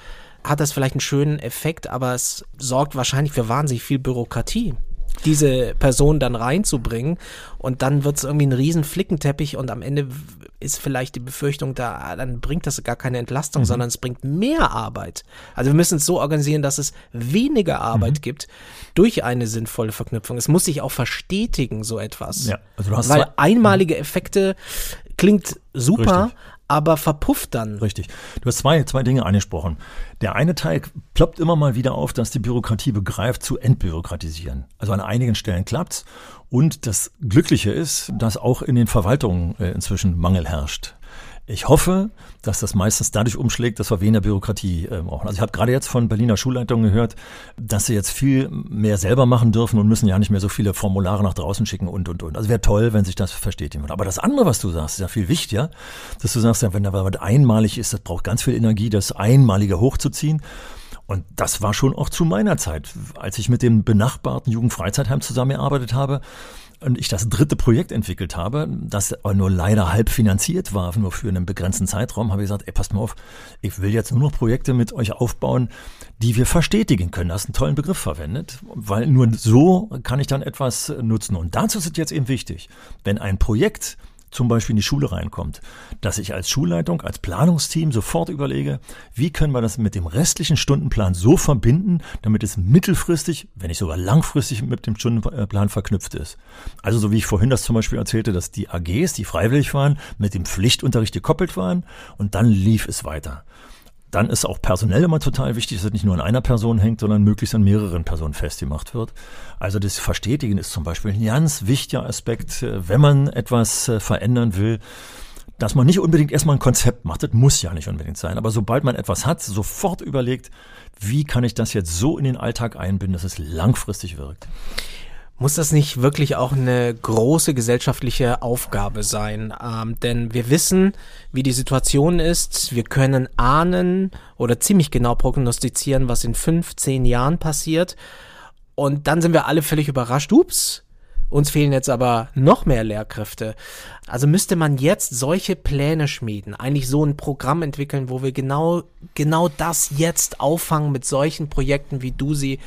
S2: hat das vielleicht einen schönen Effekt, aber es sorgt wahrscheinlich für wahnsinnig viel Bürokratie diese Person dann reinzubringen und dann wird es irgendwie ein riesen Flickenteppich und am Ende ist vielleicht die Befürchtung da, ah, dann bringt das gar keine Entlastung, mhm. sondern es bringt mehr Arbeit. Also wir müssen es so organisieren, dass es weniger Arbeit mhm. gibt durch eine sinnvolle Verknüpfung. Es muss sich auch verstetigen, so etwas. Ja, also Weil einmalige Effekte klingt super, Richtig aber verpufft dann.
S3: Richtig. Du hast zwei, zwei Dinge angesprochen. Der eine Teil ploppt immer mal wieder auf, dass die Bürokratie begreift, zu entbürokratisieren. Also an einigen Stellen klappt's. Und das Glückliche ist, dass auch in den Verwaltungen äh, inzwischen Mangel herrscht. Ich hoffe, dass das meistens dadurch umschlägt, dass wir weniger Bürokratie äh, brauchen. Also ich habe gerade jetzt von Berliner Schulleitungen gehört, dass sie jetzt viel mehr selber machen dürfen und müssen ja nicht mehr so viele Formulare nach draußen schicken und, und, und. Also wäre toll, wenn sich das verstetigen würde. Aber das andere, was du sagst, ist ja viel wichtiger, dass du sagst, ja, wenn da was einmalig ist, das braucht ganz viel Energie, das Einmalige hochzuziehen. Und das war schon auch zu meiner Zeit, als ich mit dem benachbarten Jugendfreizeitheim zusammengearbeitet habe und ich das dritte Projekt entwickelt habe, das aber nur leider halb finanziert war, nur für einen begrenzten Zeitraum, habe ich gesagt, ey, passt mal auf, ich will jetzt nur noch Projekte mit euch aufbauen, die wir verstetigen können. Das ist einen tollen Begriff verwendet, weil nur so kann ich dann etwas nutzen. Und dazu ist es jetzt eben wichtig, wenn ein Projekt zum Beispiel in die Schule reinkommt, dass ich als Schulleitung, als Planungsteam sofort überlege, wie können wir das mit dem restlichen Stundenplan so verbinden, damit es mittelfristig, wenn nicht sogar langfristig mit dem Stundenplan verknüpft ist. Also so wie ich vorhin das zum Beispiel erzählte, dass die AGs, die freiwillig waren, mit dem Pflichtunterricht gekoppelt waren und dann lief es weiter dann ist auch personell immer total wichtig, dass es nicht nur an einer Person hängt, sondern möglichst an mehreren Personen festgemacht wird. Also das Verstetigen ist zum Beispiel ein ganz wichtiger Aspekt, äh, wenn man etwas äh, verändern will, dass man nicht unbedingt erstmal ein Konzept macht. Das muss ja nicht unbedingt sein. Aber sobald man etwas hat, sofort überlegt, wie kann ich das jetzt so in den Alltag einbinden, dass es langfristig wirkt.
S2: Muss das nicht wirklich auch eine große gesellschaftliche Aufgabe sein? Ähm, denn wir wissen, wie die Situation ist. Wir können ahnen oder ziemlich genau prognostizieren, was in fünf, zehn Jahren passiert. Und dann sind wir alle völlig überrascht. Ups, uns fehlen jetzt aber noch mehr Lehrkräfte. Also müsste man jetzt solche Pläne schmieden, eigentlich so ein Programm entwickeln, wo wir genau, genau das jetzt auffangen mit solchen Projekten, wie du sie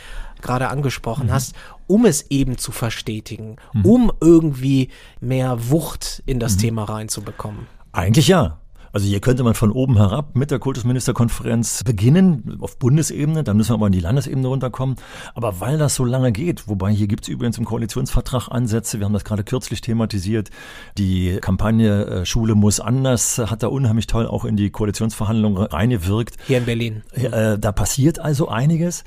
S2: gerade angesprochen mhm. hast, um es eben zu verstetigen, mhm. um irgendwie mehr Wucht in das mhm. Thema reinzubekommen.
S3: Eigentlich ja. Also hier könnte man von oben herab mit der Kultusministerkonferenz beginnen, auf Bundesebene, dann müssen wir aber in die Landesebene runterkommen. Aber weil das so lange geht, wobei hier gibt es übrigens im Koalitionsvertrag Ansätze, wir haben das gerade kürzlich thematisiert, die Kampagne äh, Schule muss anders, hat da unheimlich toll auch in die Koalitionsverhandlungen reingewirkt.
S2: Hier in Berlin.
S3: Äh, da passiert also einiges.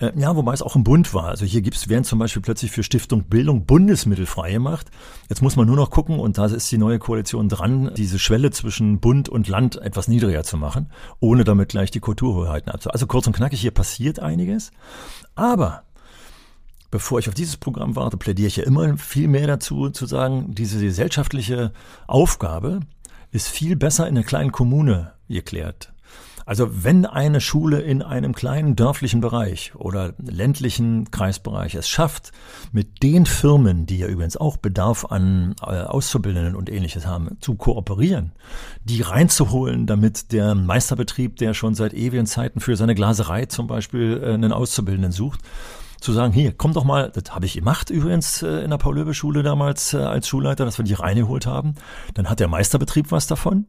S3: Äh, ja, wobei es auch im Bund war. Also hier gibt's, werden zum Beispiel plötzlich für Stiftung Bildung Bundesmittel freigemacht. Jetzt muss man nur noch gucken, und da ist die neue Koalition dran, diese Schwelle zwischen Bund und Land etwas niedriger zu machen, ohne damit gleich die Kulturhoheiten abzu. Also kurz und knackig, hier passiert einiges. Aber bevor ich auf dieses Programm warte, plädiere ich ja immer viel mehr dazu, zu sagen, diese gesellschaftliche Aufgabe ist viel besser in einer kleinen Kommune geklärt. Also wenn eine Schule in einem kleinen dörflichen Bereich oder ländlichen Kreisbereich es schafft, mit den Firmen, die ja übrigens auch Bedarf an äh, Auszubildenden und ähnliches haben, zu kooperieren, die reinzuholen, damit der Meisterbetrieb, der schon seit ewigen Zeiten für seine Glaserei zum Beispiel äh, einen Auszubildenden sucht, zu sagen, hier, komm doch mal, das habe ich gemacht übrigens äh, in der Paul-Löbe-Schule damals als Schulleiter, dass wir die reingeholt haben. Dann hat der Meisterbetrieb was davon.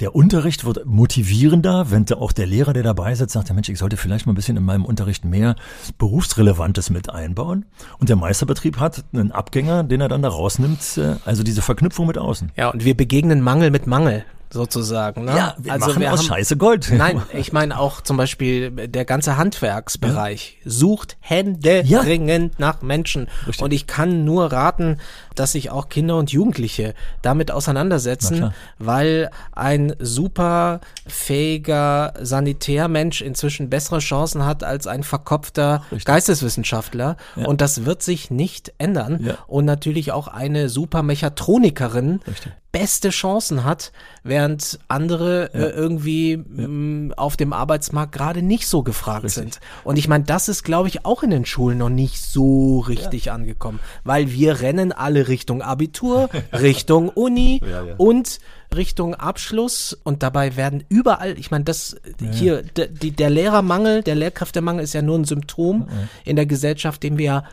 S3: Der Unterricht wird motivierender, wenn auch der Lehrer, der dabei sitzt, sagt, ja Mensch, ich sollte vielleicht mal ein bisschen in meinem Unterricht mehr Berufsrelevantes mit einbauen. Und der Meisterbetrieb hat einen Abgänger, den er dann da rausnimmt, äh, also diese Verknüpfung mit außen.
S2: Ja, und wir begegnen Mangel mit Mangel sozusagen. Ne?
S3: Ja, wir also machen wir aus haben, Scheiße Gold.
S2: Nein, ich meine auch zum Beispiel der ganze Handwerksbereich ja. sucht händeringend ja. nach Menschen. Richtig. Und ich kann nur raten, dass sich auch Kinder und Jugendliche damit auseinandersetzen, weil ein super fähiger Sanitärmensch inzwischen bessere Chancen hat als ein verkopfter Richtig. Geisteswissenschaftler. Ja. Und das wird sich nicht ändern. Ja. Und natürlich auch eine super Mechatronikerin Richtig beste Chancen hat, während andere ja. äh, irgendwie ja. m, auf dem Arbeitsmarkt gerade nicht so gefragt richtig. sind. Und ich meine, das ist, glaube ich, auch in den Schulen noch nicht so richtig angekommen, weil wir rennen alle Richtung Abitur, Richtung Uni und Richtung Abschluss und dabei werden überall, ich meine, das hier, der, der Lehrermangel, der Lehrkräftemangel ist ja nur ein Symptom in der Gesellschaft, den wir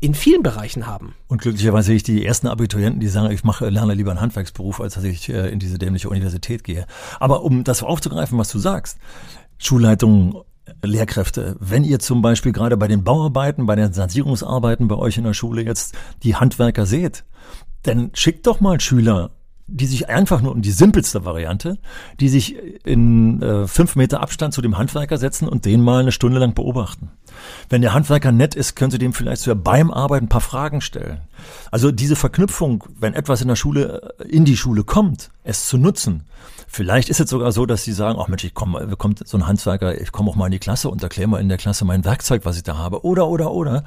S2: in vielen Bereichen haben.
S3: Und glücklicherweise sehe ich die ersten Abiturienten, die sagen, ich mache, lerne lieber einen Handwerksberuf, als dass ich äh, in diese dämliche Universität gehe. Aber um das aufzugreifen, was du sagst, Schulleitungen, Lehrkräfte, wenn ihr zum Beispiel gerade bei den Bauarbeiten, bei den Sanierungsarbeiten bei euch in der Schule jetzt die Handwerker seht, dann schickt doch mal Schüler die sich einfach nur um die simpelste Variante, die sich in äh, fünf Meter Abstand zu dem Handwerker setzen und den mal eine Stunde lang beobachten. Wenn der Handwerker nett ist, können Sie dem vielleicht sogar beim Arbeiten ein paar Fragen stellen. Also diese Verknüpfung, wenn etwas in der Schule, äh, in die Schule kommt, es zu nutzen. Vielleicht ist es sogar so, dass Sie sagen, ach Mensch, ich komme, kommt so ein Handwerker, ich komme auch mal in die Klasse und erkläre mal in der Klasse mein Werkzeug, was ich da habe. Oder, oder, oder.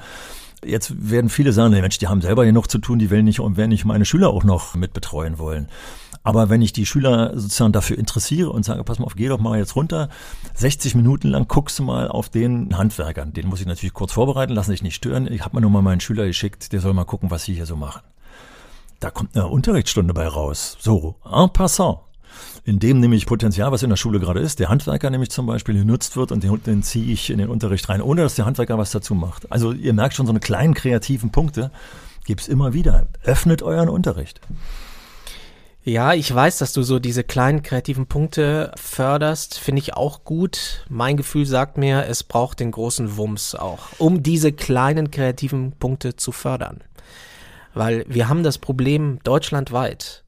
S3: Jetzt werden viele sagen, Mensch, die haben selber genug zu tun, die will nicht und werden nicht meine Schüler auch noch mit betreuen wollen. Aber wenn ich die Schüler sozusagen dafür interessiere und sage, pass mal auf, geh doch mal jetzt runter, 60 Minuten lang guckst du mal auf den Handwerker. Den muss ich natürlich kurz vorbereiten, lassen sich nicht stören. Ich habe mir nur mal meinen Schüler geschickt, der soll mal gucken, was sie hier so machen. Da kommt eine Unterrichtsstunde bei raus. So, en passant in dem nämlich Potenzial, was in der Schule gerade ist, der Handwerker nämlich zum Beispiel genutzt wird und den, den ziehe ich in den Unterricht rein, ohne dass der Handwerker was dazu macht. Also ihr merkt schon, so eine kleinen kreativen Punkte gibt's immer wieder. Öffnet euren Unterricht.
S2: Ja, ich weiß, dass du so diese kleinen kreativen Punkte förderst, finde ich auch gut. Mein Gefühl sagt mir, es braucht den großen Wumms auch, um diese kleinen kreativen Punkte zu fördern. Weil wir haben das Problem deutschlandweit.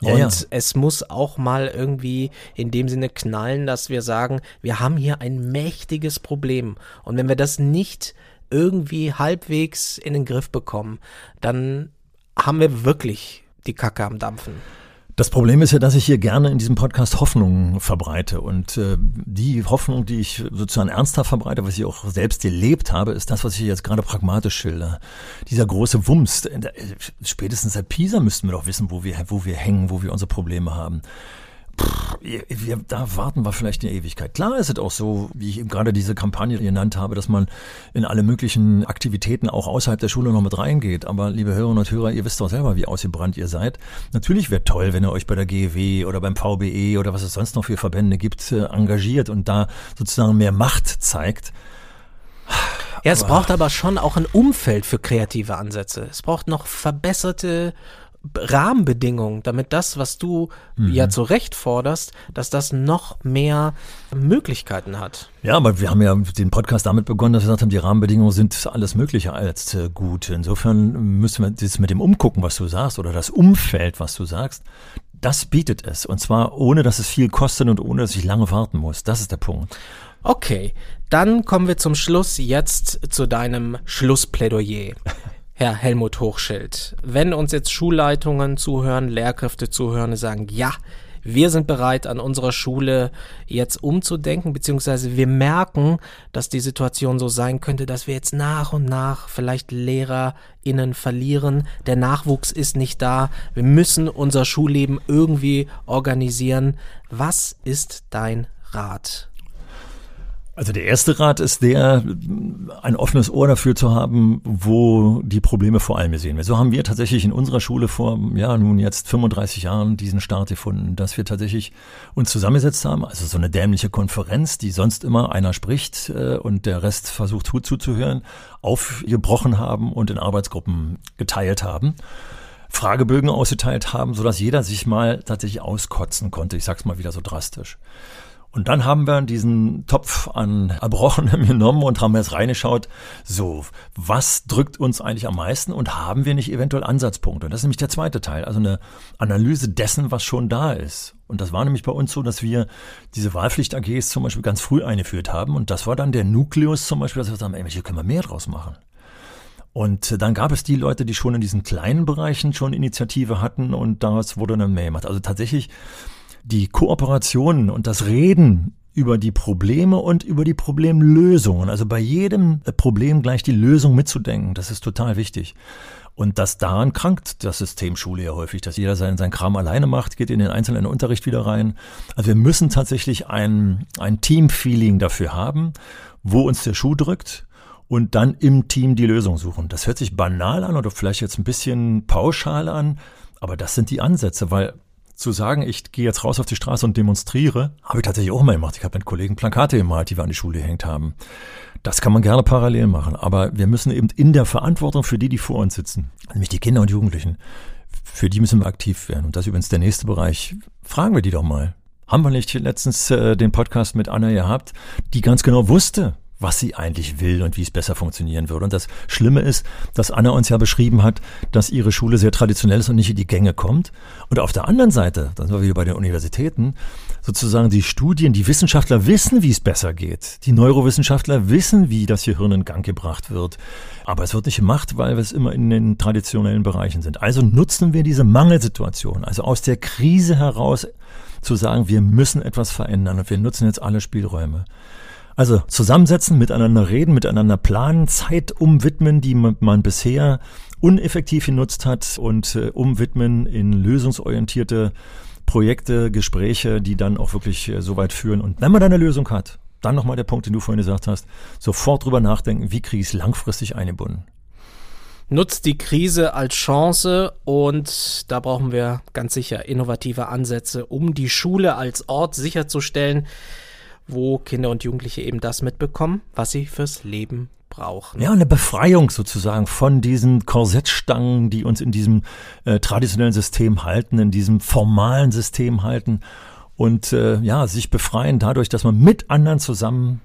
S2: Ja, und ja. es muss auch mal irgendwie in dem Sinne knallen, dass wir sagen, wir haben hier ein mächtiges Problem. Und wenn wir das nicht irgendwie halbwegs in den Griff bekommen, dann haben wir wirklich die Kacke am Dampfen.
S3: Das Problem ist ja, dass ich hier gerne in diesem Podcast Hoffnung verbreite. Und äh, die Hoffnung, die ich sozusagen ernsthaft verbreite, was ich auch selbst erlebt habe, ist das, was ich jetzt gerade pragmatisch schilder. Dieser große Wumms. Äh, spätestens seit Pisa müssten wir doch wissen, wo wir, wo wir hängen, wo wir unsere Probleme haben. Wir, da warten wir vielleicht eine Ewigkeit. Klar ist es auch so, wie ich eben gerade diese Kampagne genannt habe, dass man in alle möglichen Aktivitäten auch außerhalb der Schule noch mit reingeht. Aber liebe Hörerinnen und Hörer, ihr wisst doch selber, wie ausgebrannt ihr seid. Natürlich wäre toll, wenn ihr euch bei der GEW oder beim VBE oder was es sonst noch für Verbände gibt, äh, engagiert und da sozusagen mehr Macht zeigt.
S2: Ja, es braucht aber schon auch ein Umfeld für kreative Ansätze. Es braucht noch verbesserte Rahmenbedingungen, damit das, was du mhm. ja zu Recht forderst, dass das noch mehr Möglichkeiten hat.
S3: Ja, aber wir haben ja den Podcast damit begonnen, dass wir gesagt haben, die Rahmenbedingungen sind alles Mögliche als äh, gut. Insofern müssen wir das mit dem Umgucken, was du sagst, oder das Umfeld, was du sagst, das bietet es. Und zwar ohne, dass es viel kostet und ohne, dass ich lange warten muss. Das ist der Punkt.
S2: Okay, dann kommen wir zum Schluss jetzt zu deinem Schlussplädoyer. Herr Helmut Hochschild, wenn uns jetzt Schulleitungen zuhören, Lehrkräfte zuhören sagen, ja, wir sind bereit, an unserer Schule jetzt umzudenken, beziehungsweise wir merken, dass die Situation so sein könnte, dass wir jetzt nach und nach vielleicht LehrerInnen verlieren. Der Nachwuchs ist nicht da. Wir müssen unser Schulleben irgendwie organisieren. Was ist dein Rat?
S3: Also der erste Rat ist der, ein offenes Ohr dafür zu haben, wo die Probleme vor allem werden. So haben wir tatsächlich in unserer Schule vor, ja, nun jetzt 35 Jahren diesen Start gefunden, dass wir tatsächlich uns zusammengesetzt haben, also so eine dämliche Konferenz, die sonst immer einer spricht äh, und der Rest versucht zuzuhören, aufgebrochen haben und in Arbeitsgruppen geteilt haben. Fragebögen ausgeteilt haben, sodass jeder sich mal tatsächlich auskotzen konnte. Ich sag's mal wieder so drastisch. Und dann haben wir diesen Topf an Erbrochenem genommen und haben jetzt reingeschaut, so, was drückt uns eigentlich am meisten und haben wir nicht eventuell Ansatzpunkte? Und das ist nämlich der zweite Teil, also eine Analyse dessen, was schon da ist. Und das war nämlich bei uns so, dass wir diese Wahlpflicht-AGs zum Beispiel ganz früh eingeführt haben. Und das war dann der Nukleus zum Beispiel, dass wir sagen, ey, hier können wir mehr draus machen. Und dann gab es die Leute, die schon in diesen kleinen Bereichen schon Initiative hatten und daraus wurde dann mehr gemacht. Also tatsächlich die Kooperation und das Reden über die Probleme und über die Problemlösungen. Also bei jedem Problem gleich die Lösung mitzudenken, das ist total wichtig. Und das daran krankt das System Schule ja häufig, dass jeder seinen, seinen Kram alleine macht, geht in den einzelnen Unterricht wieder rein. Also wir müssen tatsächlich ein, ein Team-Feeling dafür haben, wo uns der Schuh drückt und dann im Team die Lösung suchen. Das hört sich banal an oder vielleicht jetzt ein bisschen pauschal an, aber das sind die Ansätze, weil zu sagen, ich gehe jetzt raus auf die Straße und demonstriere, habe ich tatsächlich auch mal gemacht. Ich habe mit Kollegen Plakate gemalt, die wir an die Schule gehängt haben. Das kann man gerne parallel machen, aber wir müssen eben in der Verantwortung für die, die vor uns sitzen, nämlich die Kinder und Jugendlichen, für die müssen wir aktiv werden. Und das ist übrigens der nächste Bereich. Fragen wir die doch mal. Haben wir nicht letztens äh, den Podcast mit Anna gehabt, die ganz genau wusste, was sie eigentlich will und wie es besser funktionieren würde. Und das Schlimme ist, dass Anna uns ja beschrieben hat, dass ihre Schule sehr traditionell ist und nicht in die Gänge kommt. Und auf der anderen Seite, dann sind wir wieder bei den Universitäten, sozusagen die Studien, die Wissenschaftler wissen, wie es besser geht. Die Neurowissenschaftler wissen, wie das Gehirn in Gang gebracht wird. Aber es wird nicht gemacht, weil wir es immer in den traditionellen Bereichen sind. Also nutzen wir diese Mangelsituation, also aus der Krise heraus zu sagen, wir müssen etwas verändern und wir nutzen jetzt alle Spielräume. Also zusammensetzen, miteinander reden, miteinander planen, Zeit umwidmen, die man, bisher uneffektiv genutzt hat und äh, umwidmen in lösungsorientierte Projekte, Gespräche, die dann auch wirklich äh, so weit führen. Und wenn man dann eine Lösung hat, dann nochmal der Punkt, den du vorhin gesagt hast, sofort drüber nachdenken, wie kriege ich es langfristig eingebunden.
S2: Nutzt die Krise als Chance und da brauchen wir ganz sicher innovative Ansätze, um die Schule als Ort sicherzustellen, wo Kinder und Jugendliche eben das mitbekommen, was sie fürs Leben brauchen.
S3: Ja, eine Befreiung sozusagen von diesen Korsettstangen, die uns in diesem äh, traditionellen System halten, in diesem formalen System halten und äh, ja, sich befreien dadurch, dass man mit anderen zusammen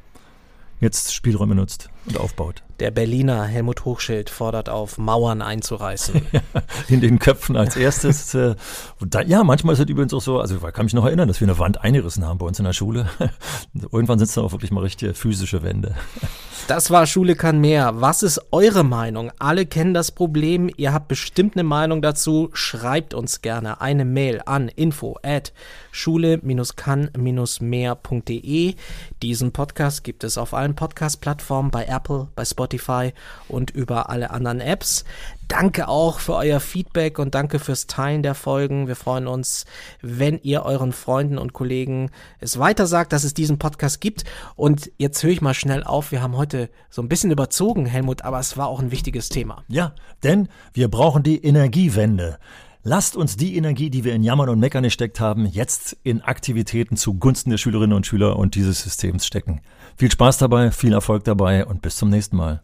S3: jetzt Spielräume nutzt und aufbaut.
S2: Der Berliner Helmut Hochschild fordert auf, Mauern einzureißen.
S3: In den Köpfen als erstes. Äh, und da, ja, manchmal ist es übrigens auch so, also ich kann mich noch erinnern, dass wir eine Wand eingerissen haben bei uns in der Schule. Irgendwann sind es dann auch wirklich mal richtige physische Wände.
S2: Das war Schule kann mehr. Was ist eure Meinung? Alle kennen das Problem. Ihr habt bestimmt eine Meinung dazu. Schreibt uns gerne eine Mail an info at schule-kann-mehr.de. Diesen Podcast gibt es auf allen Podcast-Plattformen bei Apple, bei Spotify und über alle anderen Apps. Danke auch für euer Feedback und danke fürs Teilen der Folgen. Wir freuen uns, wenn ihr euren Freunden und Kollegen es weitersagt, dass es diesen Podcast gibt. Und jetzt höre ich mal schnell auf. Wir haben heute so ein bisschen überzogen, Helmut, aber es war auch ein wichtiges Thema.
S3: Ja, denn wir brauchen die Energiewende. Lasst uns die Energie, die wir in Jammern und Meckern gesteckt haben, jetzt in Aktivitäten zugunsten der Schülerinnen und Schüler und dieses Systems stecken. Viel Spaß dabei, viel Erfolg dabei und bis zum nächsten Mal.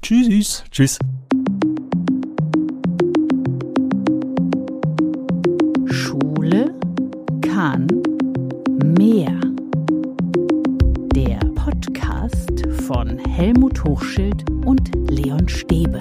S2: Tschüss.
S3: Tschüss.
S1: Schule kann mehr. Der Podcast von Helmut Hochschild und Leon Stäbe.